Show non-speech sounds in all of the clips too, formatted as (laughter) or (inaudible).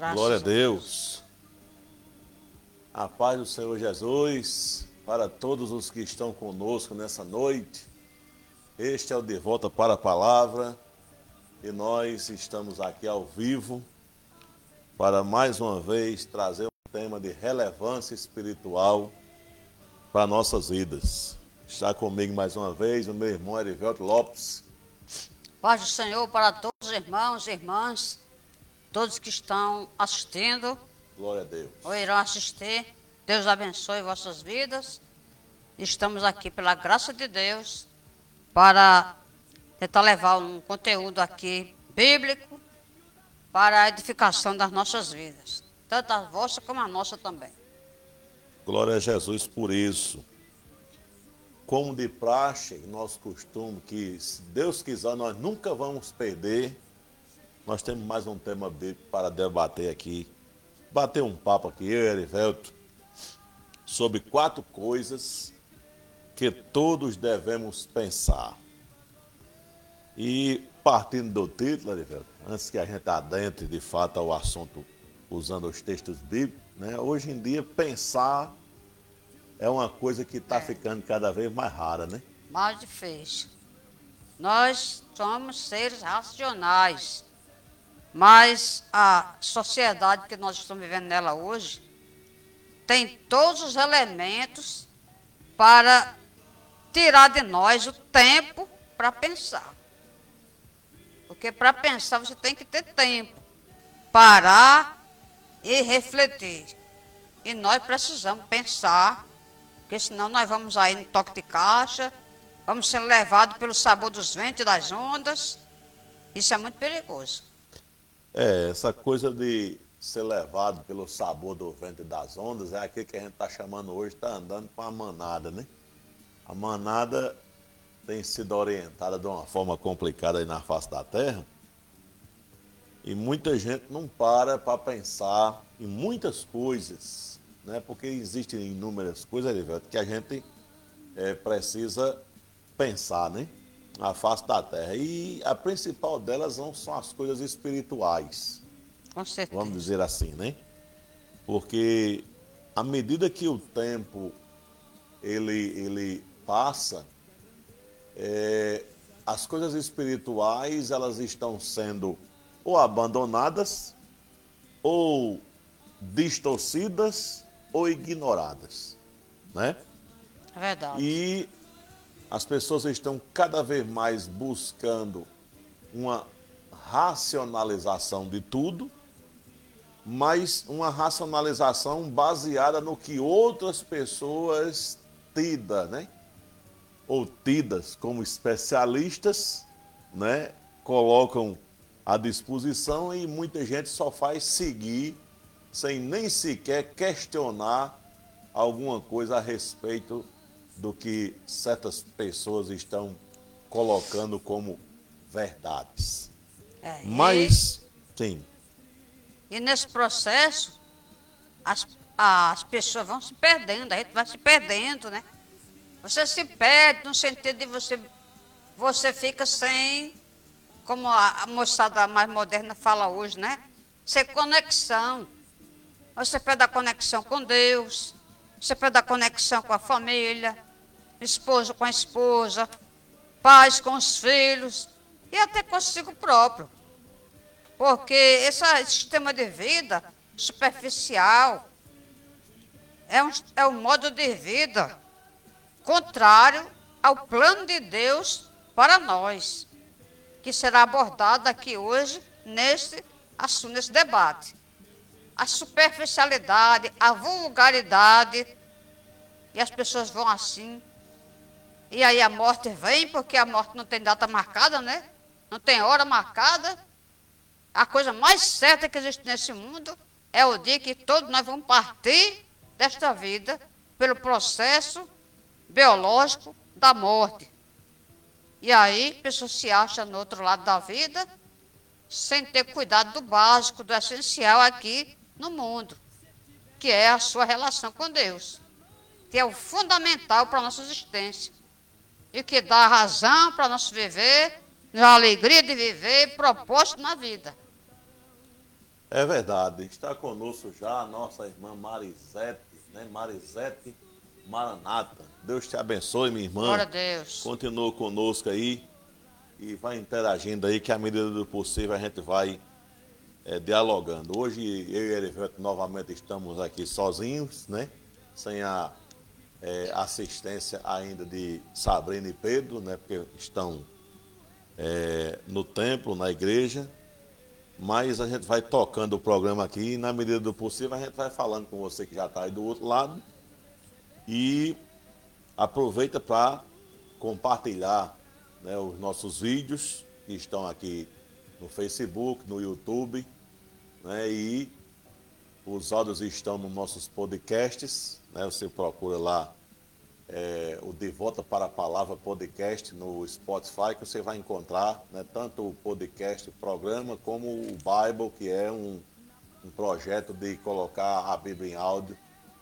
Graças Glória a Deus. A paz do Senhor Jesus para todos os que estão conosco nessa noite. Este é o De Volta para a Palavra e nós estamos aqui ao vivo para mais uma vez trazer um tema de relevância espiritual para nossas vidas. Está comigo mais uma vez o meu irmão Erivelto Lopes. Paz do Senhor para todos os irmãos e irmãs, todos que estão assistindo Glória a Deus. ou irão assistir. Deus abençoe vossas vidas. Estamos aqui pela graça de Deus para tentar levar um conteúdo aqui bíblico para a edificação das nossas vidas, tanto a vossa como a nossa também. Glória a Jesus por isso. Como de praxe, nosso costume, que se Deus quiser, nós nunca vamos perder. Nós temos mais um tema bíblico para debater aqui. Bater um papo aqui, eu e Erivelto, sobre quatro coisas que todos devemos pensar. E partindo do título, Erivelto, antes que a gente adentre de fato ao assunto usando os textos bíblicos, né? hoje em dia pensar é uma coisa que está ficando cada vez mais rara, né? mais difícil. Nós somos seres racionais, mas a sociedade que nós estamos vivendo nela hoje tem todos os elementos para tirar de nós o tempo para pensar. Porque para pensar você tem que ter tempo, parar e refletir. E nós precisamos pensar porque senão nós vamos aí no toque de caixa, vamos ser levados pelo sabor dos ventos e das ondas. Isso é muito perigoso. É, essa coisa de ser levado pelo sabor do vento e das ondas é aquilo que a gente está chamando hoje, está andando com a manada, né? A manada tem sido orientada de uma forma complicada aí na face da terra. E muita gente não para para pensar em muitas coisas, né? Porque existem inúmeras coisas, Erivelto, que a gente é, precisa pensar, né? Na face da terra. E a principal delas não são as coisas espirituais Com certeza. vamos dizer assim, né? Porque à medida que o tempo ele, ele passa, é, as coisas espirituais elas estão sendo ou abandonadas, ou distorcidas, ou ignoradas, né? É verdade. E as pessoas estão cada vez mais buscando uma racionalização de tudo, mas uma racionalização baseada no que outras pessoas tidas, né? Ou tidas como especialistas, né? Colocam à disposição e muita gente só faz seguir sem nem sequer questionar alguma coisa a respeito do que certas pessoas estão colocando como verdades. É, e- Mas, sim, E, nesse processo, as, as pessoas vão se perdendo, a gente vai se perdendo, né? Você se perde no sentido de você, você fica sem, como a, a moçada mais moderna fala hoje, né? Sem conexão. Você perde a conexão com Deus, você perde a conexão com a família, esposo com a esposa, pais com os filhos e até consigo próprio. Porque esse sistema de vida superficial é um, é um modo de vida contrário ao plano de Deus para nós, que será abordado aqui hoje nesse assunto, nesse debate. A superficialidade, a vulgaridade, e as pessoas vão assim. E aí a morte vem, porque a morte não tem data marcada, né? Não tem hora marcada. A coisa mais certa que existe nesse mundo é o dia que todos nós vamos partir desta vida pelo processo biológico da morte. E aí, a pessoa se acha no outro lado da vida sem ter cuidado do básico, do essencial aqui no mundo, que é a sua relação com Deus, que é o fundamental para a nossa existência e que dá razão para nosso viver, a alegria de viver, propósito na vida. É verdade. Está conosco já a nossa irmã Marisete, né? Marisete Maranata. Deus te abençoe, minha irmã. Glória a Deus. Continua conosco aí e vai interagindo aí, que à medida do possível a gente vai é, dialogando. Hoje eu e Erivelto novamente estamos aqui sozinhos, né? Sem a é, assistência ainda de Sabrina e Pedro, né? Porque estão é, no templo, na igreja. Mas a gente vai tocando o programa aqui e, na medida do possível, a gente vai falando com você que já está aí do outro lado. E aproveita para compartilhar né, os nossos vídeos que estão aqui no Facebook, no YouTube, né, e os áudios estão nos nossos podcasts. Né, você procura lá é, o De Volta para a Palavra podcast no Spotify, que você vai encontrar né, tanto o podcast, o programa, como o Bible, que é um, um projeto de colocar a Bíblia em áudio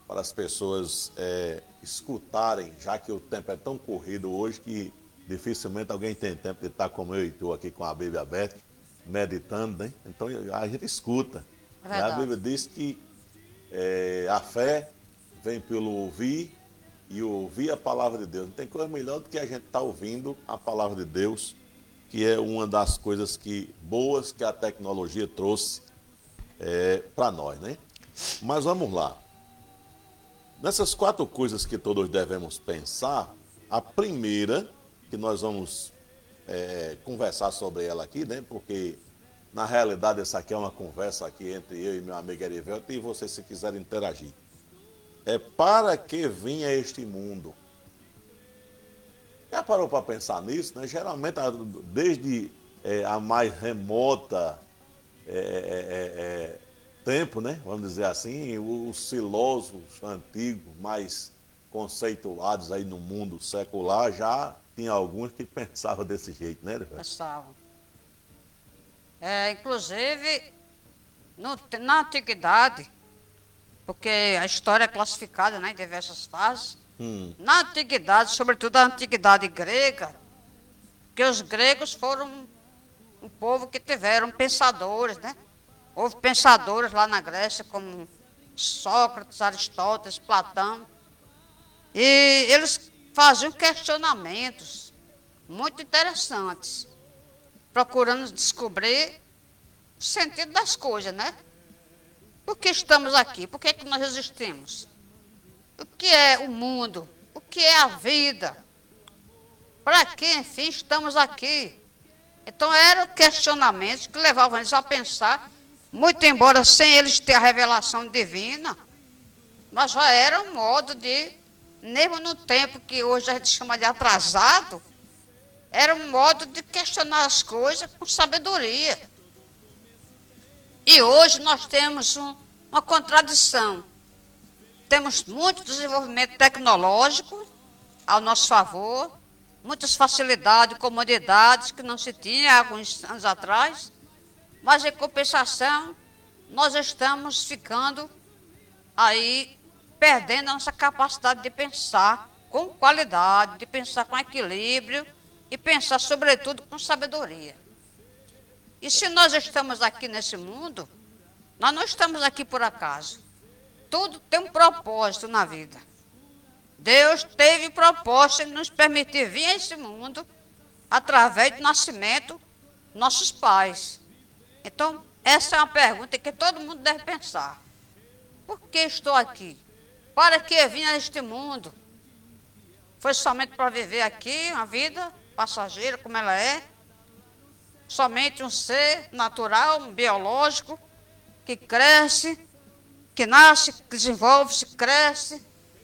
para as pessoas é, escutarem, já que o tempo é tão corrido hoje que dificilmente alguém tem tempo de estar como eu e tu aqui com a Bíblia aberta, meditando, né? Então a gente escuta. É a Bíblia diz que é, a fé vem pelo ouvir e ouvir a palavra de Deus. Não tem coisa melhor do que a gente estar tá ouvindo a palavra de Deus, que é uma das coisas que boas que a tecnologia trouxe é, para nós, né? Mas vamos lá. Nessas quatro coisas que todos devemos pensar, a primeira, que nós vamos é, conversar sobre ela aqui, né? Porque na realidade essa aqui é uma conversa aqui entre eu e meu amigo Erivelto e você se quiser interagir é para que vinha este mundo? Já parou para pensar nisso? Né? Geralmente, desde é, a mais remota é, é, é, é, tempo, né? vamos dizer assim, os filósofos antigos, mais conceituados aí no mundo secular, já tinha alguns que (laughs) pensavam desse jeito, né? Pensavam. É, inclusive, no, na antiguidade, porque a história é classificada né, em diversas fases. Hum. Na antiguidade, sobretudo a antiguidade grega, que os gregos foram um povo que tiveram pensadores, né? Houve pensadores lá na Grécia, como Sócrates, Aristóteles, Platão. E eles faziam questionamentos muito interessantes, procurando descobrir o sentido das coisas, né? Por que estamos aqui? Por que, é que nós existimos? O que é o mundo? O que é a vida? Para que, enfim, estamos aqui? Então, eram questionamentos que levavam eles a pensar, muito embora sem eles ter a revelação divina, mas já era um modo de, mesmo no tempo que hoje a gente chama de atrasado, era um modo de questionar as coisas com sabedoria. E hoje nós temos um, uma contradição. Temos muito desenvolvimento tecnológico ao nosso favor, muitas facilidades, comodidades que não se tinha há alguns anos atrás, mas em compensação, nós estamos ficando aí perdendo a nossa capacidade de pensar com qualidade, de pensar com equilíbrio e pensar, sobretudo, com sabedoria. E se nós estamos aqui nesse mundo, nós não estamos aqui por acaso. Tudo tem um propósito na vida. Deus teve propósito em nos permitir vir a esse mundo através do nascimento nossos pais. Então, essa é uma pergunta que todo mundo deve pensar. Por que estou aqui? Para que vim a este mundo? Foi somente para viver aqui uma vida passageira como ela é? somente um ser natural, biológico, que cresce, que nasce, que desenvolve, se cresce,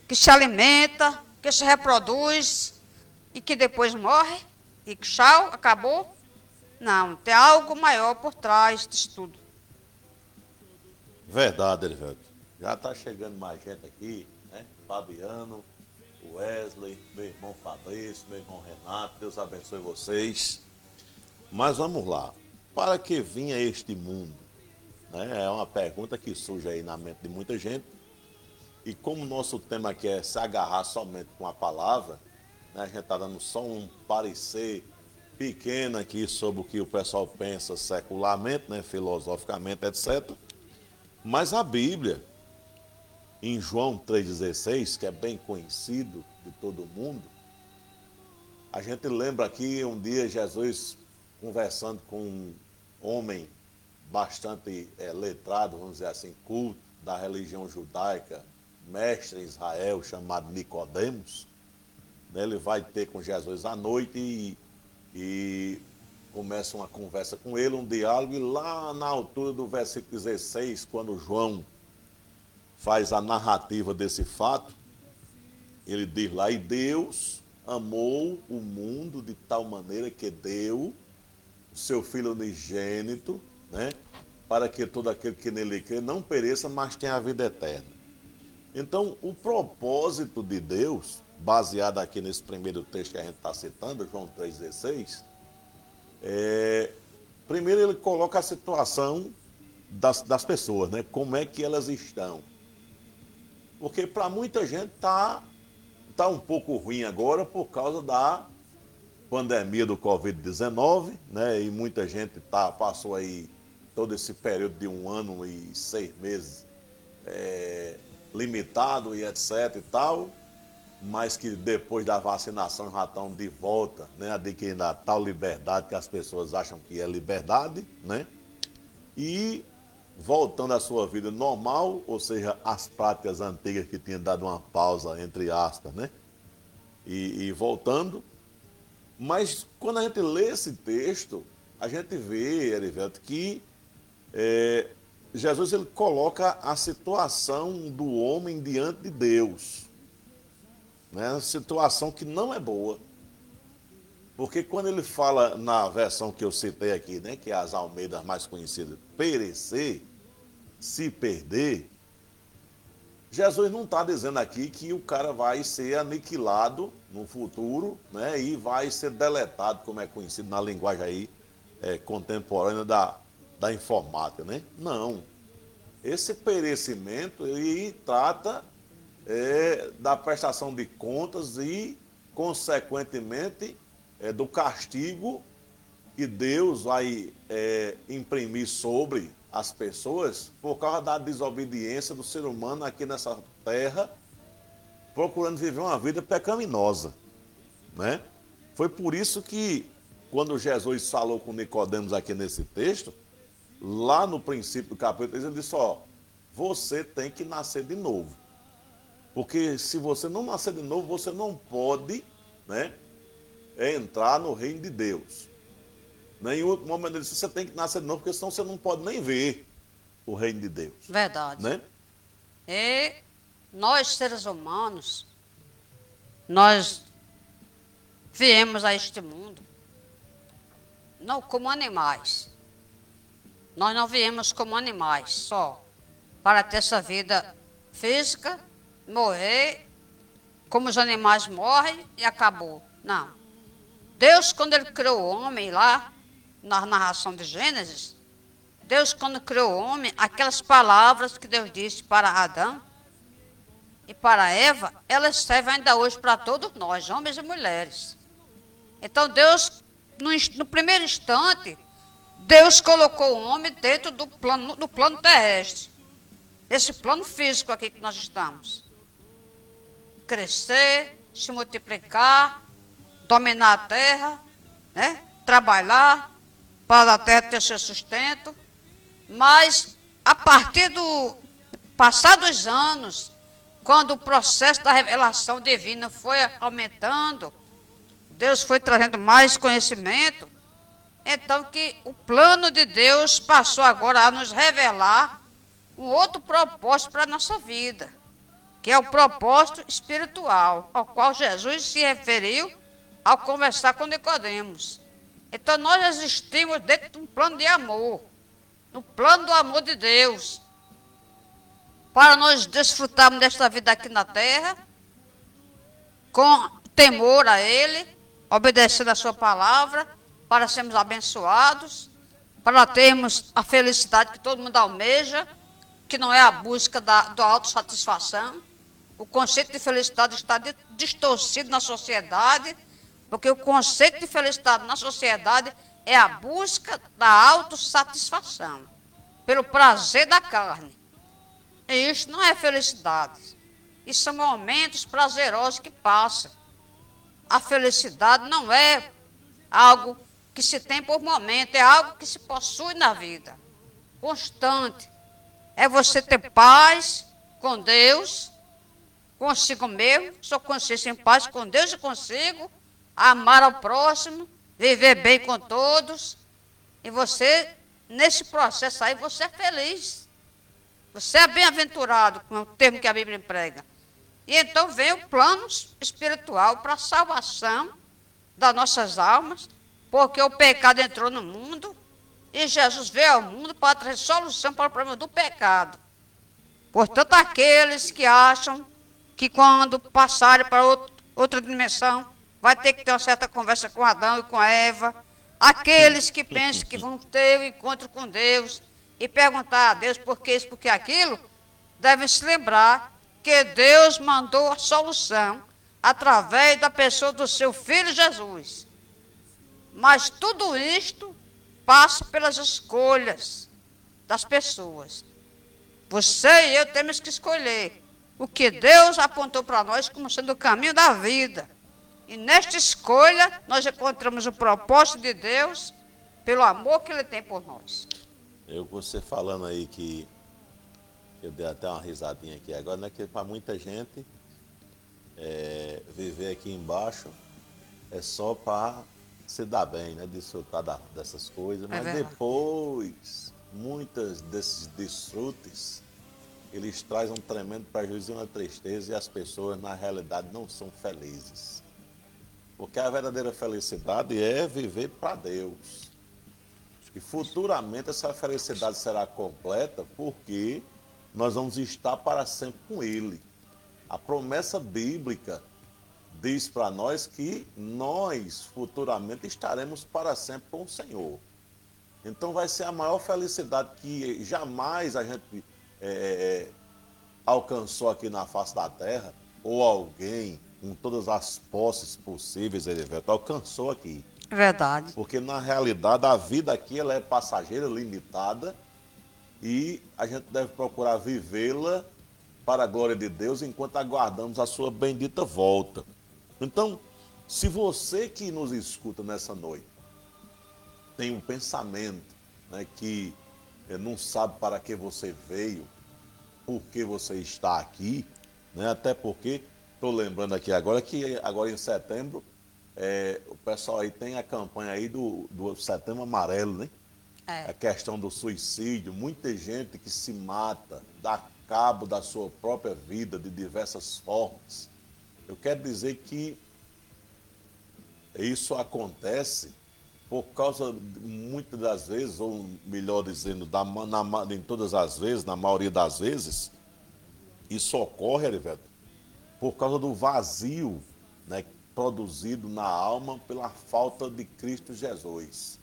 que se alimenta, que se reproduz e que depois morre e que tchau, acabou. Não, tem algo maior por trás disso tudo. Verdade, Erivelto. Já está chegando mais gente aqui, né? Fabiano, Wesley, meu irmão Fabrício, meu irmão Renato, Deus abençoe vocês. Mas vamos lá. Para que vinha este mundo? Né? É uma pergunta que surge aí na mente de muita gente. E como o nosso tema aqui é se agarrar somente com a palavra, né? a gente está dando só um parecer pequeno aqui sobre o que o pessoal pensa secularmente, né? filosoficamente, etc. Mas a Bíblia, em João 3,16, que é bem conhecido de todo mundo, a gente lembra aqui um dia Jesus conversando com um homem bastante é, letrado, vamos dizer assim, culto da religião judaica, mestre em Israel, chamado Nicodemos. Né? Ele vai ter com Jesus à noite e, e começa uma conversa com ele, um diálogo, e lá na altura do versículo 16, quando João faz a narrativa desse fato, ele diz lá, e Deus amou o mundo de tal maneira que deu o seu Filho unigênito, né, para que todo aquele que nele crê não pereça, mas tenha a vida eterna. Então, o propósito de Deus, baseado aqui nesse primeiro texto que a gente está citando, João 3,16, é, primeiro ele coloca a situação das, das pessoas, né? Como é que elas estão. Porque para muita gente está tá um pouco ruim agora por causa da pandemia do Covid-19, né? E muita gente tá, passou aí todo esse período de um ano e seis meses é, limitado e etc e tal mas que depois da vacinação já estão de volta, né, adquirindo a tal liberdade que as pessoas acham que é liberdade, né? E voltando à sua vida normal, ou seja, as práticas antigas que tinham dado uma pausa, entre aspas, né? E, e voltando. Mas quando a gente lê esse texto, a gente vê, Erivelto, que é, Jesus ele coloca a situação do homem diante de Deus né? Situação que não é boa. Porque quando ele fala na versão que eu citei aqui, né, que é as Almeidas mais conhecidas, perecer, se perder, Jesus não está dizendo aqui que o cara vai ser aniquilado no futuro né, e vai ser deletado, como é conhecido na linguagem aí é, contemporânea da, da informática. Né? Não. Esse perecimento ele trata é, da prestação de contas e, consequentemente, é, do castigo que Deus vai é, imprimir sobre as pessoas por causa da desobediência do ser humano aqui nessa terra, procurando viver uma vida pecaminosa. Né? Foi por isso que, quando Jesus falou com Nicodemos aqui nesse texto, lá no princípio do capítulo 3, ele disse: Ó, você tem que nascer de novo. Porque se você não nascer de novo, você não pode né, entrar no reino de Deus. Outro momento ele disse, você tem que nascer de novo, porque senão você não pode nem ver o reino de Deus. Verdade. Né? E nós, seres humanos, nós viemos a este mundo não como animais. Nós não viemos como animais só para ter essa vida física morrer, como os animais morrem e acabou. Não. Deus, quando ele criou o homem lá, na narração de Gênesis, Deus, quando criou o homem, aquelas palavras que Deus disse para Adão e para Eva, elas servem ainda hoje para todos nós, homens e mulheres. Então, Deus, no, no primeiro instante, Deus colocou o homem dentro do plano, do plano terrestre. Esse plano físico aqui que nós estamos crescer, se multiplicar, dominar a terra, né? trabalhar para a terra ter seu sustento. Mas a partir do passar dos anos, quando o processo da revelação divina foi aumentando, Deus foi trazendo mais conhecimento, então que o plano de Deus passou agora a nos revelar um outro propósito para a nossa vida que é o propósito espiritual, ao qual Jesus se referiu ao conversar com Nicodemos. Então nós existimos dentro de um plano de amor, no plano do amor de Deus, para nós desfrutarmos desta vida aqui na terra, com temor a Ele, obedecendo a Sua palavra, para sermos abençoados, para termos a felicidade que todo mundo almeja, que não é a busca da, da autossatisfação, o conceito de felicidade está distorcido na sociedade, porque o conceito de felicidade na sociedade é a busca da autossatisfação, pelo prazer da carne. Isso não é felicidade. Isso são momentos prazerosos que passam. A felicidade não é algo que se tem por momento, é algo que se possui na vida. Constante. É você ter paz com Deus, consigo mesmo, sua consciência em paz com Deus e consigo, amar ao próximo, viver bem com todos. E você, nesse processo aí, você é feliz. Você é bem-aventurado, com o termo que a Bíblia emprega. E então vem o plano espiritual para a salvação das nossas almas, porque o pecado entrou no mundo e Jesus veio ao mundo para trazer solução para o problema do pecado. Portanto, aqueles que acham que quando passarem para outra dimensão, vai ter que ter uma certa conversa com Adão e com Eva. Aqueles que pensam que vão ter o um encontro com Deus e perguntar a Deus por que isso, por que aquilo, devem se lembrar que Deus mandou a solução através da pessoa do seu filho Jesus. Mas tudo isto passa pelas escolhas das pessoas. Você e eu temos que escolher o que Deus apontou para nós como sendo o caminho da vida. E nesta escolha, nós encontramos o propósito de Deus pelo amor que Ele tem por nós. Eu, você falando aí que eu dei até uma risadinha aqui agora, né? Que para muita gente é, viver aqui embaixo é só para se dar bem, né? Desfrutar da, dessas coisas. É Mas é depois, muitas desses desfrutes, eles trazem um tremendo prejuízo e uma tristeza e as pessoas, na realidade, não são felizes. Porque a verdadeira felicidade é viver para Deus. E futuramente essa felicidade será completa porque nós vamos estar para sempre com Ele. A promessa bíblica diz para nós que nós futuramente estaremos para sempre com o Senhor. Então vai ser a maior felicidade que jamais a gente é, alcançou aqui na face da terra, ou alguém com todas as posses possíveis, Erivelto, alcançou aqui. Verdade. Porque na realidade a vida aqui ela é passageira, limitada, e a gente deve procurar vivê-la para a glória de Deus enquanto aguardamos a sua bendita volta. Então, se você que nos escuta nessa noite tem um pensamento né, que eh, não sabe para que você veio, por que você está aqui, né, até porque Estou lembrando aqui agora que agora em setembro é, o pessoal aí tem a campanha aí do, do setembro amarelo, né? É. A questão do suicídio, muita gente que se mata, dá cabo da sua própria vida de diversas formas. Eu quero dizer que isso acontece por causa, muitas das vezes, ou melhor dizendo, da, na, em todas as vezes, na maioria das vezes, isso ocorre, Erivelto, por causa do vazio né, produzido na alma pela falta de Cristo Jesus.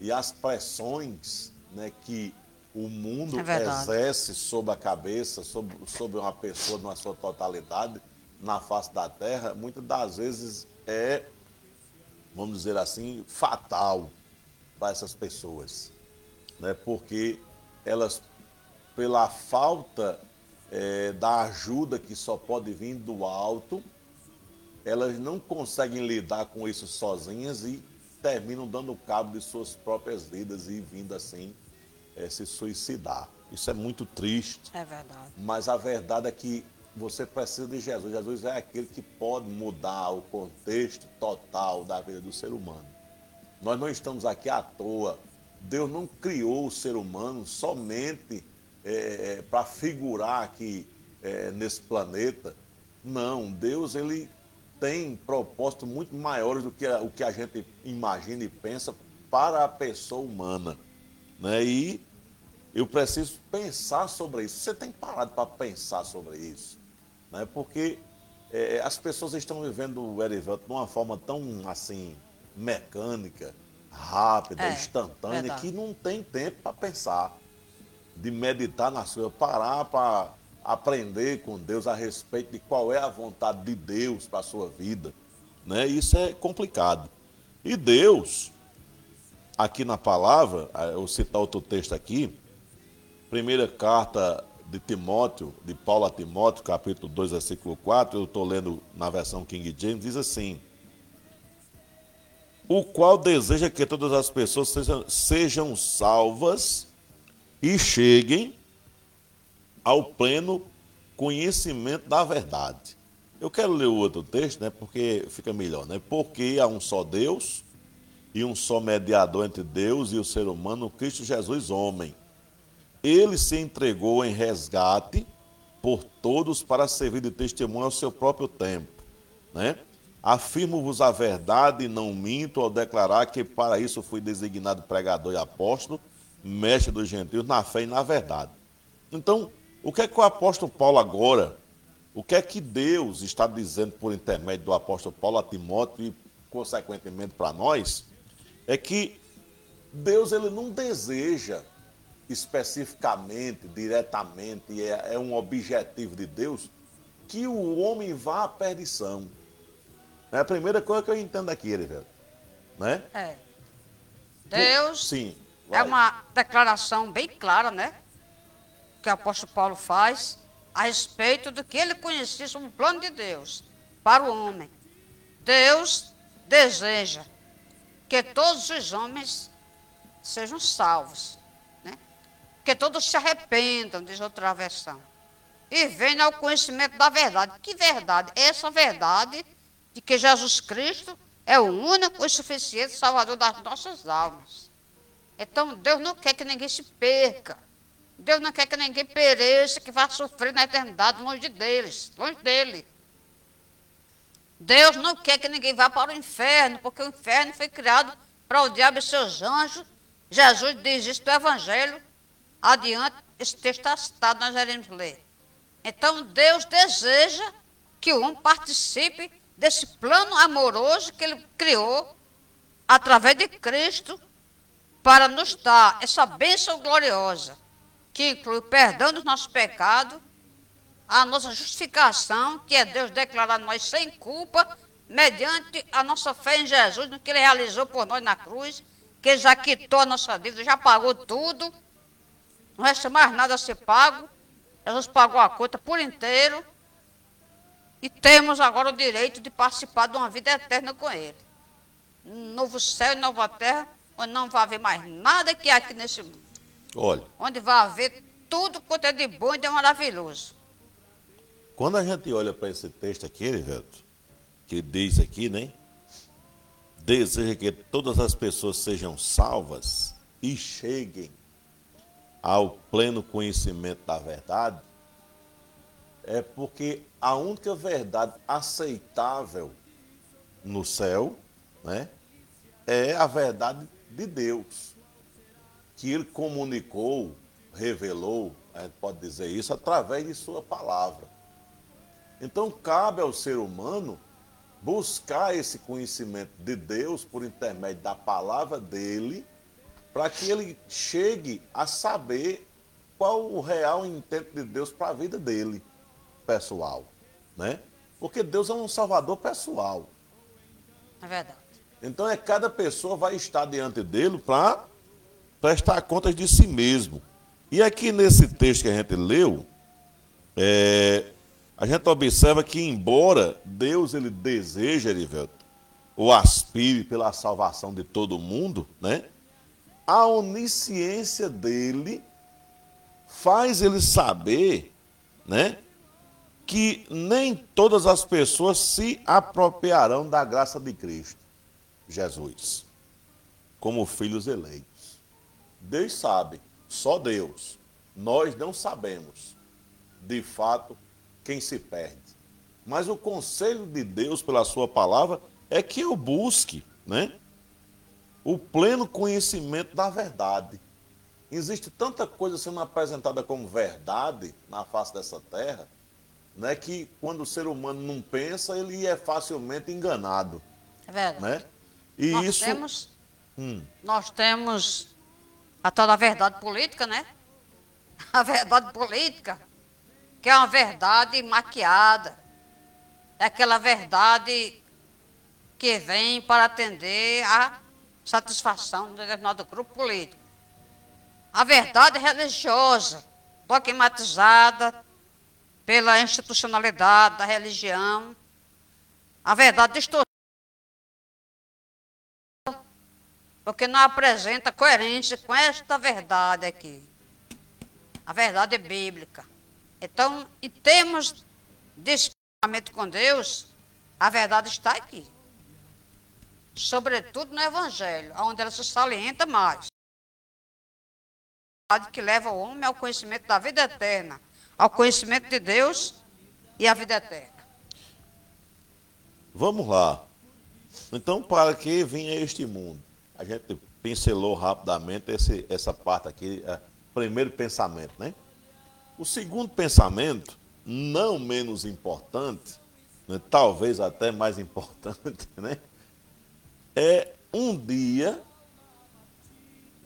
E as pressões né, que o mundo é exerce sobre a cabeça, sobre, sobre uma pessoa na sua totalidade, na face da terra, muitas das vezes é, vamos dizer assim, fatal para essas pessoas. Né? Porque elas, pela falta é, da ajuda que só pode vir do alto, elas não conseguem lidar com isso sozinhas e terminam dando cabo de suas próprias vidas e vindo assim é, se suicidar. Isso é muito triste. É verdade. Mas a verdade é que você precisa de Jesus. Jesus é aquele que pode mudar o contexto total da vida do ser humano. Nós não estamos aqui à toa. Deus não criou o ser humano somente é, é, para figurar aqui é, nesse planeta. Não, Deus ele tem propósitos muito maiores do que o que a gente imagina e pensa para a pessoa humana. Né? E eu preciso pensar sobre isso. Você tem parado para pensar sobre isso. Né? Porque é, as pessoas estão vivendo o Erivelto de uma forma tão assim mecânica, rápida, é, instantânea, verdade. que não tem tempo para pensar de meditar na sua, parar para aprender com Deus a respeito de qual é a vontade de Deus para a sua vida. Né? Isso é complicado. E Deus, aqui na palavra, eu citar outro texto aqui, primeira carta de Timóteo, de Paulo a Timóteo, capítulo 2, versículo 4, eu estou lendo na versão King James, diz assim: O qual deseja que todas as pessoas sejam, sejam salvas e cheguem ao pleno conhecimento da verdade. Eu quero ler o outro texto, né, porque fica melhor, né? Porque há um só Deus e um só mediador entre Deus e o ser humano, Cristo Jesus, homem. Ele se entregou em resgate por todos para servir de testemunho ao seu próprio tempo, né? Afirmo-vos a verdade e não minto ao declarar que para isso fui designado pregador e apóstolo, mestre dos gentios na fé e na verdade. Então, o que é que o apóstolo Paulo agora, o que é que Deus está dizendo por intermédio do apóstolo Paulo a Timóteo e, consequentemente, para nós, é que Deus ele não deseja especificamente, diretamente, é, é um objetivo de Deus, que o homem vá à perdição. É a primeira coisa que eu entendo aqui, Erivelto. Né? É. Deus Sim, é uma declaração bem clara, né? Que o apóstolo Paulo faz a respeito do que ele conhecia como plano de Deus para o homem. Deus deseja que todos os homens sejam salvos, né? Que todos se arrependam, diz outra versão. E venham ao conhecimento da verdade. Que verdade? Essa verdade de que Jesus Cristo é o único e suficiente Salvador das nossas almas. Então, Deus não quer que ninguém se perca. Deus não quer que ninguém pereça, que vá sofrer na eternidade longe deles, longe dele. Deus não quer que ninguém vá para o inferno, porque o inferno foi criado para o diabo e seus anjos. Jesus diz isso do Evangelho. Adiante, esse texto está citado, nós iremos ler. Então, Deus deseja que o homem participe desse plano amoroso que ele criou através de Cristo para nos dar essa bênção gloriosa, que inclui o perdão dos nossos pecados, a nossa justificação, que é Deus declarar nós sem culpa, mediante a nossa fé em Jesus, no que Ele realizou por nós na cruz, que Ele já quitou a nossa dívida, já pagou tudo, não resta mais nada a ser pago, Jesus pagou a conta por inteiro, e temos agora o direito de participar de uma vida eterna com Ele. Um novo céu e nova terra, onde não vai haver mais nada que há aqui nesse mundo. Olha, Onde vai haver tudo quanto é de bom e de maravilhoso. quando a gente olha para esse texto aqui, Erivelto, que diz aqui, né? Deseja que todas as pessoas sejam salvas e cheguem ao pleno conhecimento da verdade, é porque a única verdade aceitável no céu, né, é a verdade de Deus, que ele comunicou, revelou, a gente pode dizer isso, através de sua palavra. Então cabe ao ser humano buscar esse conhecimento de Deus por intermédio da palavra dele, para que ele chegue a saber qual o real intento de Deus para a vida dele, pessoal, né? Porque Deus é um salvador pessoal. É verdade. Então é cada pessoa vai estar diante dele para prestar contas de si mesmo. E aqui nesse texto que a gente leu, é, a gente observa que embora Deus ele deseja, Erivelto, ou aspire pela salvação de todo mundo, né? A onisciência dele faz ele saber, né? Que nem todas as pessoas se apropriarão da graça de Cristo, Jesus, como filhos eleitos. Deus sabe, só Deus. Nós não sabemos, de fato, quem se perde. Mas o conselho de Deus pela sua palavra é que eu busque, né? O pleno conhecimento da verdade. Existe tanta coisa sendo apresentada como verdade na face dessa terra, né, que quando o ser humano não pensa, ele é facilmente enganado, É verdade. né? E nós isso temos, Hum. nós temos a tal da verdade política, né? (laughs) A verdade política, que é uma verdade maquiada. É aquela verdade que vem para atender à satisfação de determinado grupo político. A verdade religiosa, dogmatizada pela institucionalidade da religião, a verdade distorcida, porque não apresenta coerência com esta verdade aqui, a verdade bíblica. Então, em termos de relacionamento com Deus, a verdade está aqui. Sobretudo no Evangelho, onde ela se salienta mais. Que leva o homem ao conhecimento da vida eterna, ao conhecimento de Deus e à vida eterna. Vamos lá. Então, para que vinha este mundo? A gente pincelou rapidamente esse, essa parte aqui, é, primeiro pensamento, né? O segundo pensamento, não menos importante, né, talvez até mais importante, (laughs) né? É um dia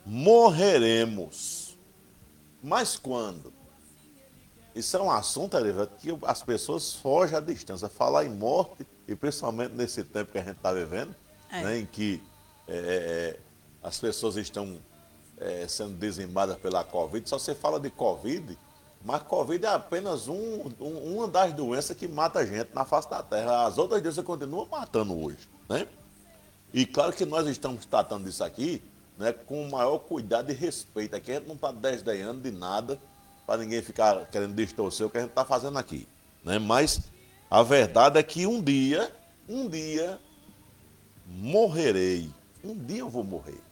morreremos. Mas quando? Isso é um assunto, Elivelto, que as pessoas fogem à distância. Falar em morte, e principalmente nesse tempo que a gente está vivendo, é. né, em que é, é, é, as pessoas estão é, sendo dizimadas pela Covid, só você fala de Covid, mas Covid é apenas um, um, uma das doenças que mata a gente na face da Terra. As outras doenças continuam matando hoje. Né? E claro que nós estamos tratando disso aqui né, com o maior cuidado e respeito. Aqui a gente não está desdenhando de nada para ninguém ficar querendo distorcer o que a gente está fazendo aqui. Né? Mas a verdade é que um dia, um dia, morrerei. Um dia eu vou morrer.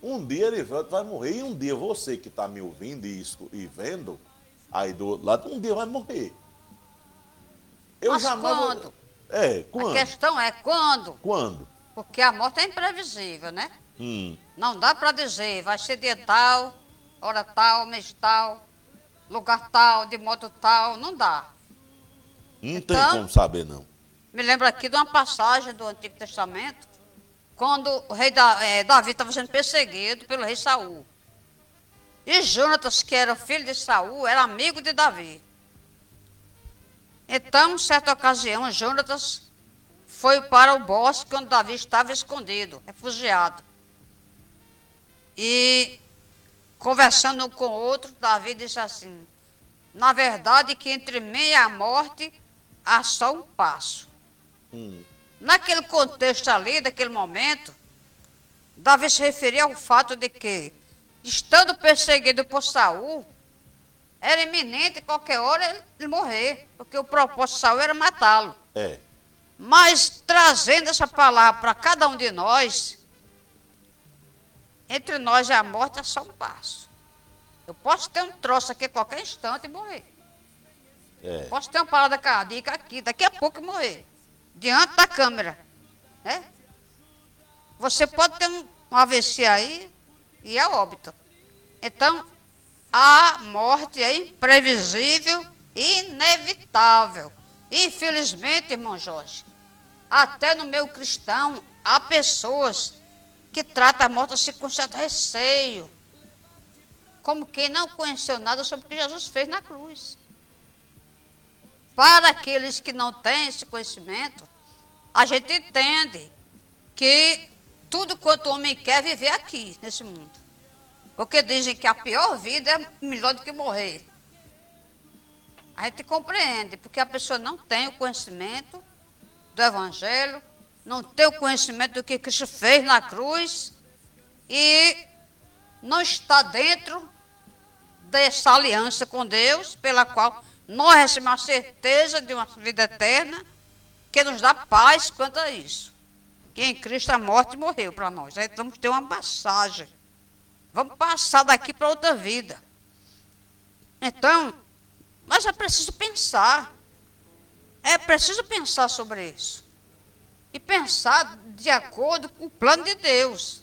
Um dia Erivelto vai morrer e um dia você que está me ouvindo e, e vendo aí do outro lado, um dia vai morrer. Eu Mas jamais. Quando? Vou... É, quando? A questão é quando? Quando? Porque a morte é imprevisível, né? Hum. Não dá para dizer, vai ser dia tal, hora tal, mês tal, lugar tal, de modo tal, não dá. Não então, tem como saber, não. Me lembro aqui de uma passagem do Antigo Testamento, quando o rei da, é, Davi estava sendo perseguido pelo rei Saul. E Jonatas, que era filho de Saul, era amigo de Davi. Então, certa ocasião, Jonatas foi para o bosque onde Davi estava escondido, refugiado. E, conversando um com o outro, Davi disse assim: Na verdade, que entre mim e a morte há só um passo. Hum. Naquele contexto ali, daquele momento, Davi se referia ao fato de que estando perseguido por Saul, era iminente qualquer hora ele morrer, porque o propósito de Saul era matá-lo. É. Mas trazendo essa palavra para cada um de nós, entre nós e a morte é só um passo. Eu posso ter um troço aqui a qualquer instante e morrer. É. Posso ter uma parada cardíaca aqui, daqui a pouco morrer. Diante da câmera. Né? Você pode ter um, AVC aí, e é óbito. Então, a morte é imprevisível inevitável. Infelizmente, irmão Jorge, até no meu cristão, há pessoas que tratam a morte assim com certo receio. Como quem não conheceu nada sobre o que Jesus fez na cruz. Para aqueles que não têm esse conhecimento, a gente entende que tudo quanto o homem quer é viver aqui, nesse mundo. Porque dizem que a pior vida é melhor do que morrer. A gente compreende, porque a pessoa não tem o conhecimento do Evangelho, não tem o conhecimento do que Cristo fez na cruz e não está dentro dessa aliança com Deus, pela qual nós recebemos a certeza de uma vida eterna, que nos dá paz quanto a isso que em Cristo a morte morreu para nós. Aí vamos ter uma passagem. Vamos passar daqui para outra vida. Então, mas é preciso pensar. É preciso pensar sobre isso. E pensar de acordo com o plano de Deus.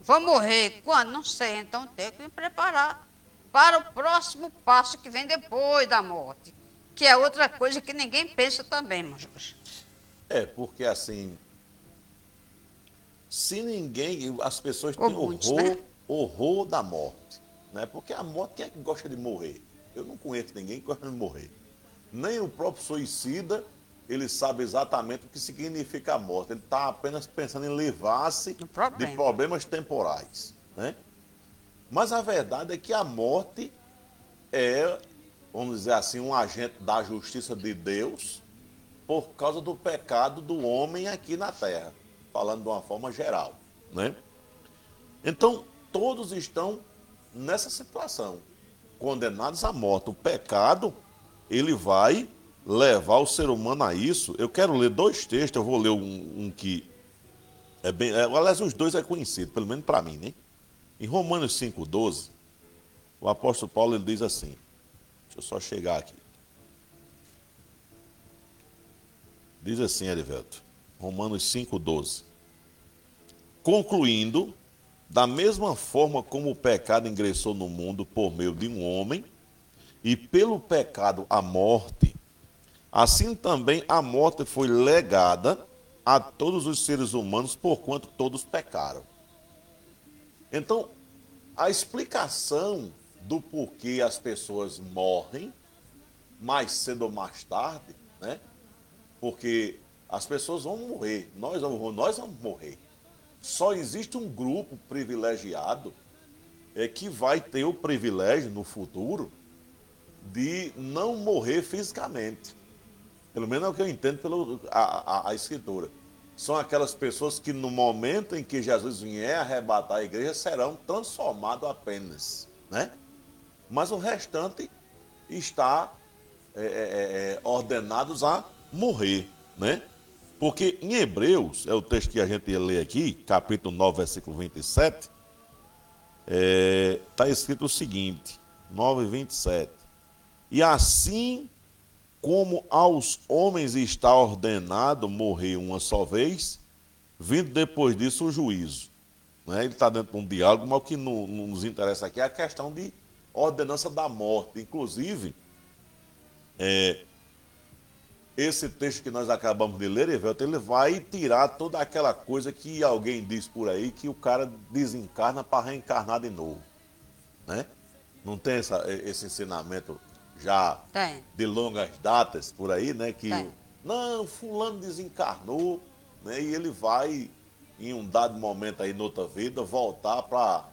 Vou morrer quando? Não sei. Então tenho que me preparar para o próximo passo que vem depois da morte. Que é outra coisa que ninguém pensa também, Jorge. É, porque assim, se ninguém, as pessoas têm horror, né? horror da morte. Né? Porque a morte, quem é que gosta de morrer? Eu não conheço ninguém que gosta de morrer. Nem o próprio suicida, ele sabe exatamente o que significa a morte. Ele está apenas pensando em livrar-se de problemas temporais. Né? Mas a verdade é que a morte é, vamos dizer assim, um agente da justiça de Deus por causa do pecado do homem aqui na terra, falando de uma forma geral, né? Então, todos estão nessa situação, condenados à morte. O pecado, ele vai levar o ser humano a isso. Eu quero ler dois textos, eu vou ler um, um que é bem. É, aliás, os dois é conhecido, pelo menos para mim, né? Em Romanos 5,12, o apóstolo Paulo ele diz assim: deixa eu só chegar aqui. Diz assim, Erivelto, Romanos 5,12. Concluindo, da mesma forma como o pecado ingressou no mundo por meio de um homem, e pelo pecado a morte, assim também a morte foi legada a todos os seres humanos, porquanto todos pecaram. Então, a explicação do porquê as pessoas morrem, mais cedo ou mais tarde, né? Porque as pessoas vão morrer, nós vamos, nós vamos morrer. Só existe um grupo privilegiado é que vai ter o privilégio no futuro de não morrer fisicamente. Pelo menos é o que eu entendo pela a, a, a escritura são aquelas pessoas que no momento em que Jesus vier arrebatar a igreja serão transformados apenas, né? Mas o restante está é, é, é, é, ordenados a morrer, né? Porque em Hebreus, é o texto que a gente ler aqui, capítulo 9, versículo 27, está é, tá escrito o seguinte, 9, 27. E assim como aos homens está ordenado morrer uma só vez, vindo depois disso o juízo. Né? Ele está dentro de um diálogo, mas o que nos interessa aqui é a questão de ordenança da morte. Inclusive, é, esse texto que nós acabamos de ler, Evelto, ele vai tirar toda aquela coisa que alguém diz por aí que o cara desencarna para reencarnar de novo. Né? Não tem essa, esse ensinamento já Tem. de longas datas por aí, né? Que Tem. não, fulano desencarnou, né? E ele vai, em um dado momento aí, noutra vida, voltar para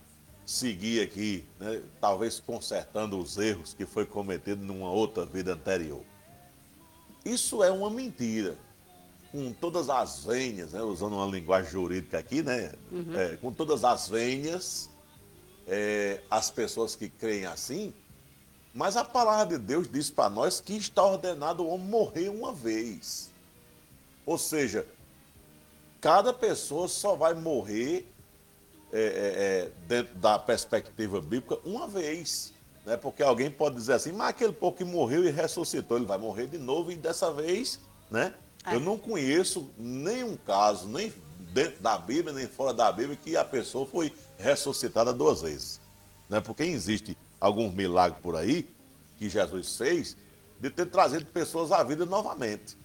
seguir aqui, né? Talvez consertando os erros que foi cometido numa outra vida anterior. Isso é uma mentira. Com todas as venhas, né? usando uma linguagem jurídica aqui, né? Uhum. É, com todas as venhas, é, as pessoas que creem assim, mas a palavra de Deus diz para nós que está ordenado o homem morrer uma vez. Ou seja, cada pessoa só vai morrer é, é, é, dentro da perspectiva bíblica uma vez. Né? Porque alguém pode dizer assim, mas aquele pouco que morreu e ressuscitou, ele vai morrer de novo e dessa vez, né? É. Eu não conheço nenhum caso, nem dentro da Bíblia, nem fora da Bíblia, que a pessoa foi ressuscitada duas vezes. Né? Porque existe alguns milagres por aí que Jesus fez de ter trazido pessoas à vida novamente.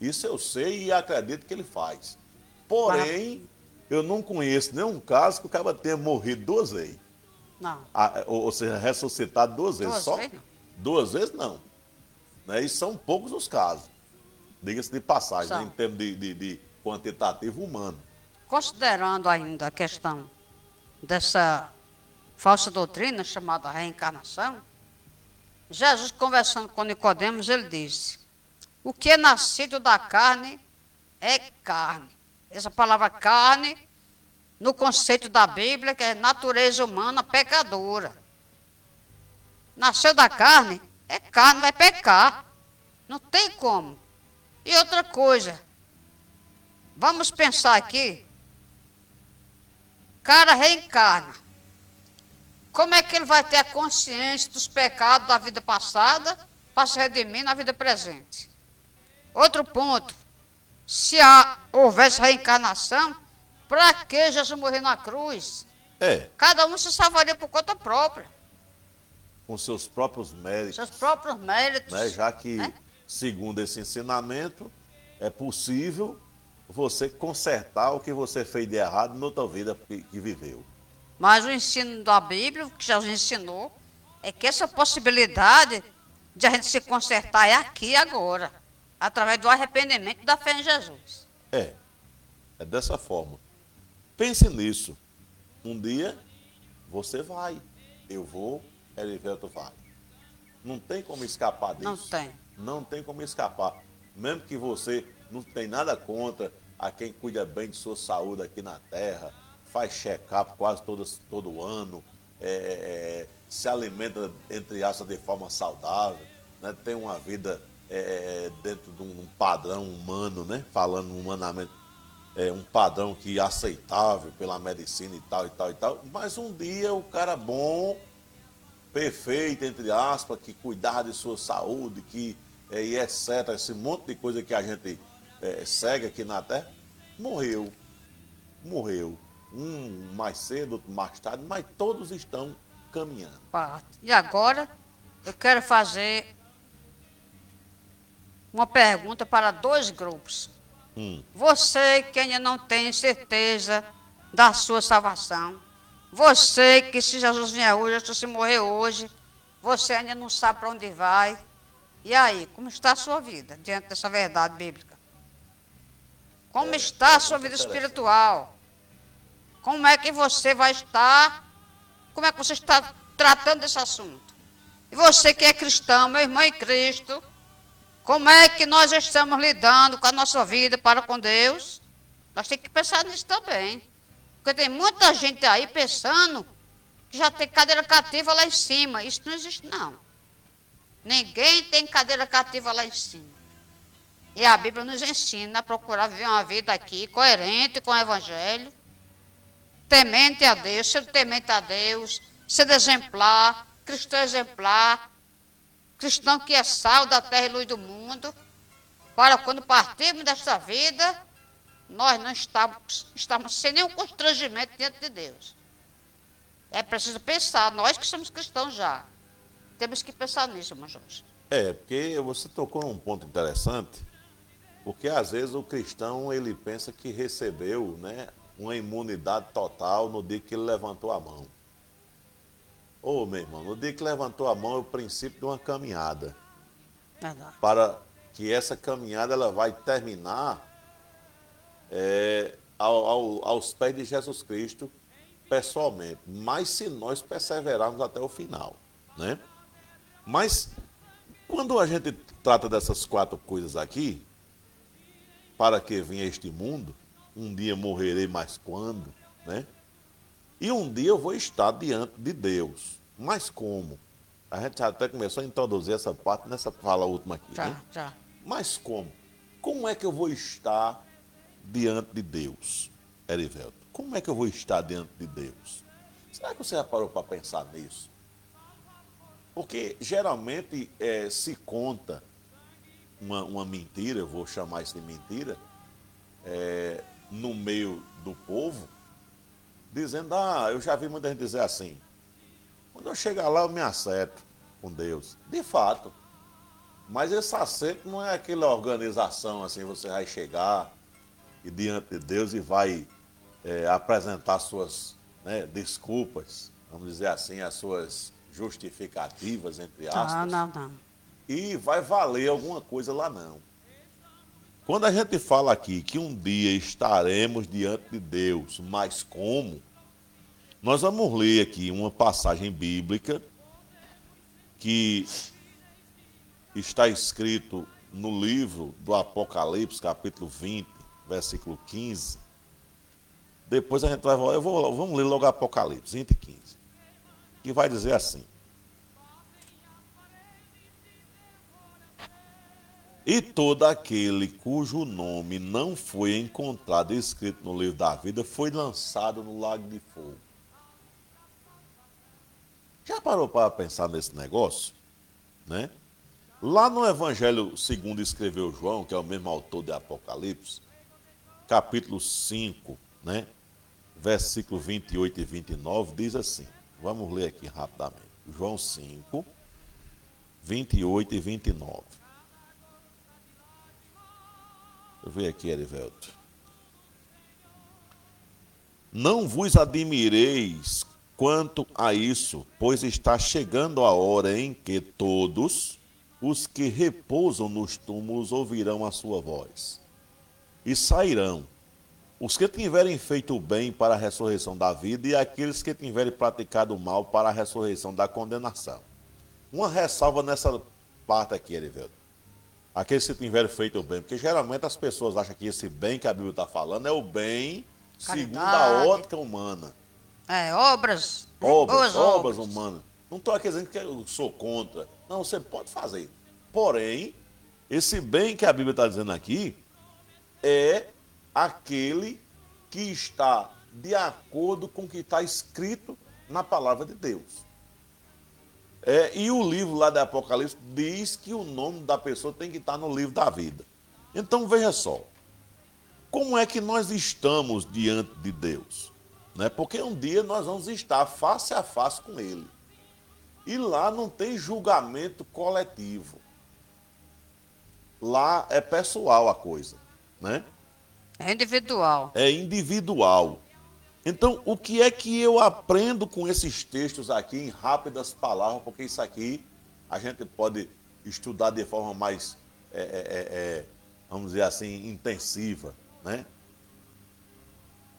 Isso eu sei e acredito que ele faz. Porém, eu não conheço nenhum caso que o cara tenha morrido duas vezes. Não. Ah, ou, ou, seja, ressuscitado duas vezes. Duas Só vezes? Duas vezes não. Né? E são poucos os casos. Diga-se de passagem, né? em termos de, de, de quantitativo humano. Considerando ainda a questão dessa falsa doutrina chamada reencarnação, Jesus conversando com Nicodemos, ele disse: O que é nascido da carne é carne. Essa palavra carne, no conceito da Bíblia, que é natureza humana pecadora. Nasceu da carne, é carne, vai pecar. Não tem como. E outra coisa, vamos pensar aqui, cara reencarna. Como é que ele vai ter a consciência dos pecados da vida passada para se redimir na vida presente? Outro ponto, se há, houvesse reencarnação, para que Jesus morrer na cruz? É. Cada um se salvaria por conta própria. Com seus próprios méritos. Seus próprios méritos. Né? Já que, né? segundo esse ensinamento, é possível você consertar o que você fez de errado na outra vida que viveu. Mas o ensino da Bíblia, o que Jesus ensinou, é que essa possibilidade de a gente se consertar é aqui e agora, através do arrependimento da fé em Jesus. É, é dessa forma. Pense nisso. Um dia você vai, eu vou, Erivelto vai. Não tem como escapar disso. Não tem. Não tem como escapar. Mesmo que você não tem nada contra a quem cuida bem de sua saúde aqui na Terra, faz check-up quase todo, todo ano, é, é, se alimenta, entre aspas, de forma saudável, né? tem uma vida é, dentro de um padrão humano, né? falando humanamente, é, um padrão que é aceitável pela medicina e tal, e tal, e tal. Mas um dia o cara bom, perfeito, entre aspas, que cuidar de sua saúde, que é, e etc., esse monte de coisa que a gente é, segue aqui na Terra, morreu. Morreu. Um mais cedo, outro mais tarde, mas todos estão caminhando. E agora eu quero fazer uma pergunta para dois grupos. Hum. Você que ainda não tem certeza da sua salvação. Você que se Jesus vier hoje, se morrer hoje, você ainda não sabe para onde vai. E aí, como está a sua vida diante dessa verdade bíblica? Como é, está a sua vida espiritual? Como é que você vai estar? Como é que você está tratando desse assunto? E você que é cristão, meu irmão em Cristo, como é que nós estamos lidando com a nossa vida para com Deus? Nós temos que pensar nisso também. Porque tem muita gente aí pensando que já tem cadeira cativa lá em cima. Isso não existe, não. Ninguém tem cadeira cativa lá em cima. E a Bíblia nos ensina a procurar viver uma vida aqui coerente com o Evangelho, temente a Deus, ser temente a Deus, ser exemplar, cristão exemplar, cristão que é sal da terra e luz do mundo, para quando partirmos desta vida, nós não estamos, estamos sem nenhum constrangimento diante de Deus. É preciso pensar, nós que somos cristãos já, temos que pensar nisso, irmão Jorge. É, porque você tocou num ponto interessante, porque às vezes o cristão ele pensa que recebeu né, uma imunidade total no dia que ele levantou a mão. Ô, oh, meu irmão, no dia que levantou a mão é o princípio de uma caminhada. Verdade. Para que essa caminhada ela vai terminar é, ao, ao, aos pés de Jesus Cristo pessoalmente. Mas se nós perseverarmos até o final, né? Mas quando a gente trata dessas quatro coisas aqui, para que venha este mundo, um dia morrerei, mas quando, né? E um dia eu vou estar diante de Deus. Mas como? A gente até começou a introduzir essa parte nessa fala última aqui, já, né? Já. Mas como? Como é que eu vou estar diante de Deus, Erivelto? Como é que eu vou estar diante de Deus? Será que você já parou para pensar nisso? Porque geralmente é, se conta uma, uma mentira, eu vou chamar isso de mentira, é, no meio do povo, dizendo, ah, eu já vi muita gente dizer assim, quando eu chegar lá eu me acerto com Deus. De fato. Mas esse acerto não é aquela organização assim, você vai chegar e diante de Deus e vai é, apresentar suas né, desculpas, vamos dizer assim, as suas justificativas, entre aspas. Ah, não, não e vai valer alguma coisa lá não. Quando a gente fala aqui que um dia estaremos diante de Deus, mas como? Nós vamos ler aqui uma passagem bíblica que está escrito no livro do Apocalipse, capítulo 20, versículo 15. Depois a gente vai, eu vou, vamos ler logo Apocalipse 20 e 15, que vai dizer assim: E todo aquele cujo nome não foi encontrado escrito no livro da vida foi lançado no lago de fogo. Já parou para pensar nesse negócio? Né? Lá no Evangelho segundo escreveu João, que é o mesmo autor de Apocalipse, capítulo 5, né? versículo 28 e 29, diz assim. Vamos ler aqui rapidamente. João 5, 28 e 29. Ver aqui, Erivelto. Não vos admireis quanto a isso, pois está chegando a hora em que todos os que repousam nos túmulos ouvirão a sua voz e sairão. Os que tiverem feito o bem para a ressurreição da vida e aqueles que tiverem praticado o mal para a ressurreição da condenação. uma ressalva nessa parte aqui, Erivelto. Aqueles que tiverem feito o bem, porque geralmente as pessoas acham que esse bem que a Bíblia está falando é o bem segundo a ótica humana. É, obras. Obras, obras, obras humanas. Não estou aqui dizendo que eu sou contra. Não, você pode fazer. Porém, esse bem que a Bíblia está dizendo aqui é aquele que está de acordo com o que está escrito na palavra de Deus. É, e o livro lá da Apocalipse diz que o nome da pessoa tem que estar no livro da vida. Então veja só, como é que nós estamos diante de Deus? Né? Porque um dia nós vamos estar face a face com Ele. E lá não tem julgamento coletivo. Lá é pessoal a coisa, né? É individual. É individual. Então, o que é que eu aprendo com esses textos aqui em rápidas palavras? Porque isso aqui a gente pode estudar de forma mais, é, é, é, é, vamos dizer assim, intensiva, né?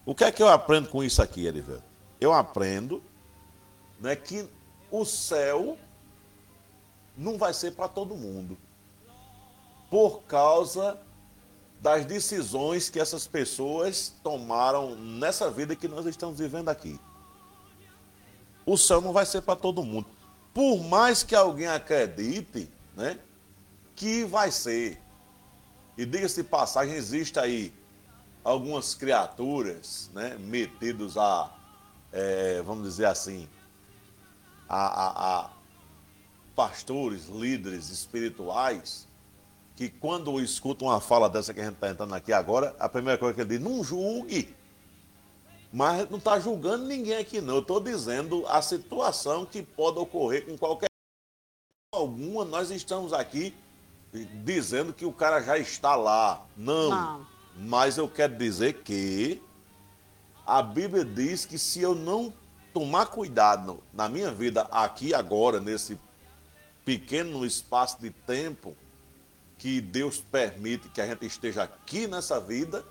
O que é que eu aprendo com isso aqui, Erivelto? Eu aprendo né, que o céu não vai ser para todo mundo. Por causa das decisões que essas pessoas tomaram nessa vida que nós estamos vivendo aqui. O céu não vai ser para todo mundo. Por mais que alguém acredite, né, que vai ser. E diga-se de passagem, existe aí algumas criaturas, né, metidos a, é, vamos dizer assim, a, a, a pastores, líderes espirituais, que quando escutam uma fala dessa que a gente está entrando aqui agora, a primeira coisa que ele diz, não julgue. Mas não está julgando ninguém aqui, não. Eu estou dizendo a situação que pode ocorrer com qualquer alguma. Nós estamos aqui dizendo que o cara já está lá. Não. não. Mas eu quero dizer que a Bíblia diz que se eu não tomar cuidado na minha vida aqui agora, nesse pequeno espaço de tempo, que Deus permite que a gente esteja aqui nessa vida,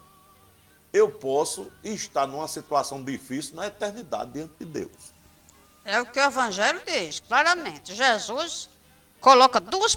eu posso estar numa situação difícil na eternidade diante de Deus. É o que o Evangelho diz, claramente. Jesus coloca duas